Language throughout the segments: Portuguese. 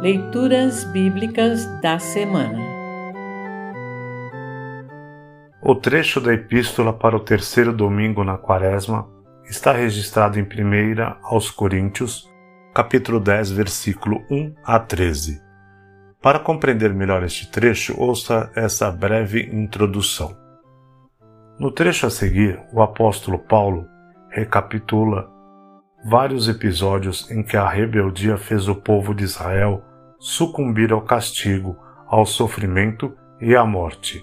Leituras Bíblicas da Semana O trecho da Epístola para o terceiro domingo na Quaresma está registrado em 1 aos Coríntios, capítulo 10, versículo 1 a 13. Para compreender melhor este trecho, ouça essa breve introdução. No trecho a seguir, o apóstolo Paulo recapitula vários episódios em que a rebeldia fez o povo de Israel sucumbir ao castigo, ao sofrimento e à morte.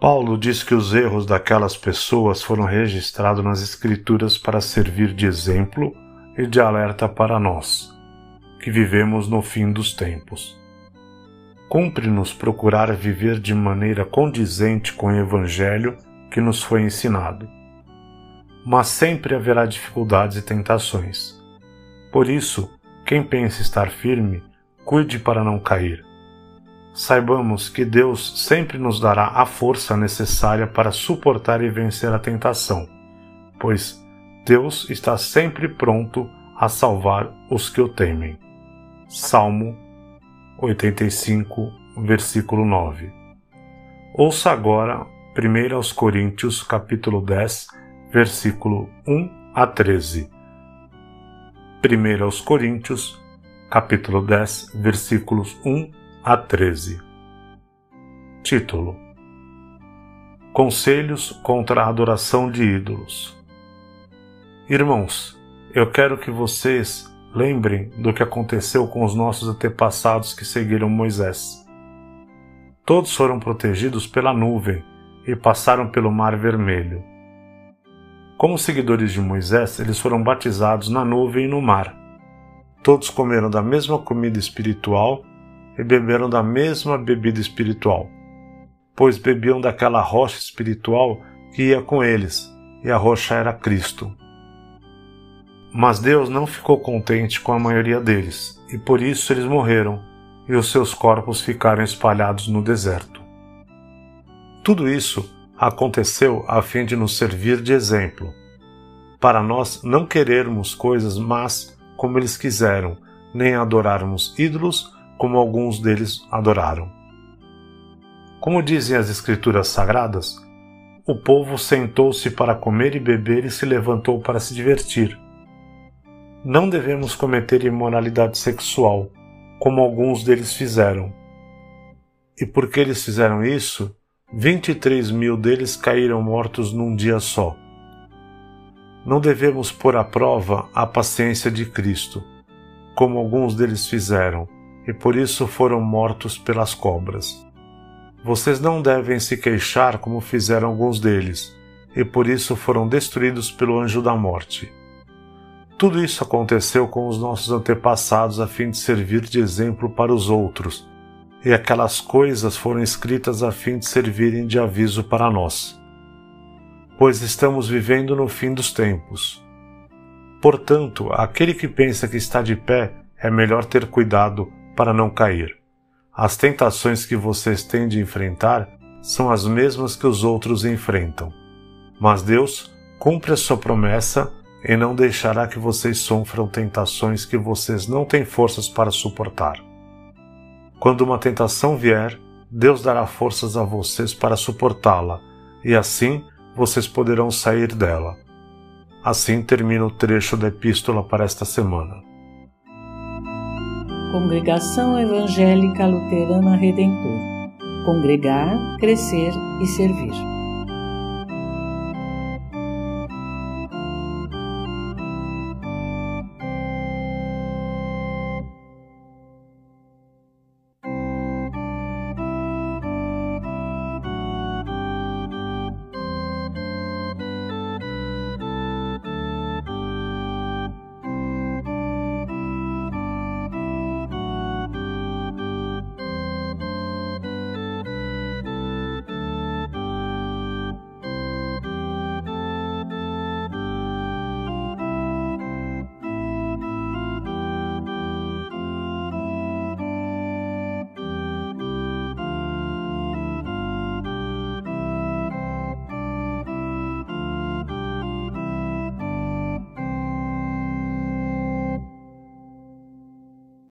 Paulo diz que os erros daquelas pessoas foram registrados nas Escrituras para servir de exemplo e de alerta para nós, que vivemos no fim dos tempos. Cumpre-nos procurar viver de maneira condizente com o Evangelho que nos foi ensinado. Mas sempre haverá dificuldades e tentações. Por isso, quem pensa estar firme, cuide para não cair. Saibamos que Deus sempre nos dará a força necessária para suportar e vencer a tentação, pois Deus está sempre pronto a salvar os que o temem. Salmo 85, versículo 9. Ouça agora 1 aos Coríntios, capítulo 10, versículo 1 a 13. 1 aos Coríntios, capítulo 10, versículos 1 a 13. Título: Conselhos contra a adoração de ídolos. Irmãos, eu quero que vocês lembrem do que aconteceu com os nossos antepassados que seguiram Moisés. Todos foram protegidos pela nuvem e passaram pelo Mar Vermelho. Como seguidores de Moisés, eles foram batizados na nuvem e no mar. Todos comeram da mesma comida espiritual e beberam da mesma bebida espiritual, pois bebiam daquela rocha espiritual que ia com eles, e a rocha era Cristo. Mas Deus não ficou contente com a maioria deles, e por isso eles morreram, e os seus corpos ficaram espalhados no deserto. Tudo isso aconteceu a fim de nos servir de exemplo, para nós não querermos coisas más como eles quiseram, nem adorarmos ídolos como alguns deles adoraram. Como dizem as Escrituras Sagradas, o povo sentou-se para comer e beber e se levantou para se divertir. Não devemos cometer imoralidade sexual, como alguns deles fizeram. E porque eles fizeram isso, 23 mil deles caíram mortos num dia só não devemos pôr à prova a paciência de Cristo, como alguns deles fizeram, e por isso foram mortos pelas cobras. Vocês não devem se queixar como fizeram alguns deles, e por isso foram destruídos pelo anjo da morte. Tudo isso aconteceu com os nossos antepassados a fim de servir de exemplo para os outros, e aquelas coisas foram escritas a fim de servirem de aviso para nós pois estamos vivendo no fim dos tempos. Portanto, aquele que pensa que está de pé é melhor ter cuidado para não cair. As tentações que vocês têm de enfrentar são as mesmas que os outros enfrentam. Mas Deus cumpre a sua promessa e não deixará que vocês sofram tentações que vocês não têm forças para suportar. Quando uma tentação vier, Deus dará forças a vocês para suportá-la, e assim vocês poderão sair dela. Assim termina o trecho da epístola para esta semana. Congregação Evangélica Luterana Redentor Congregar, Crescer e Servir.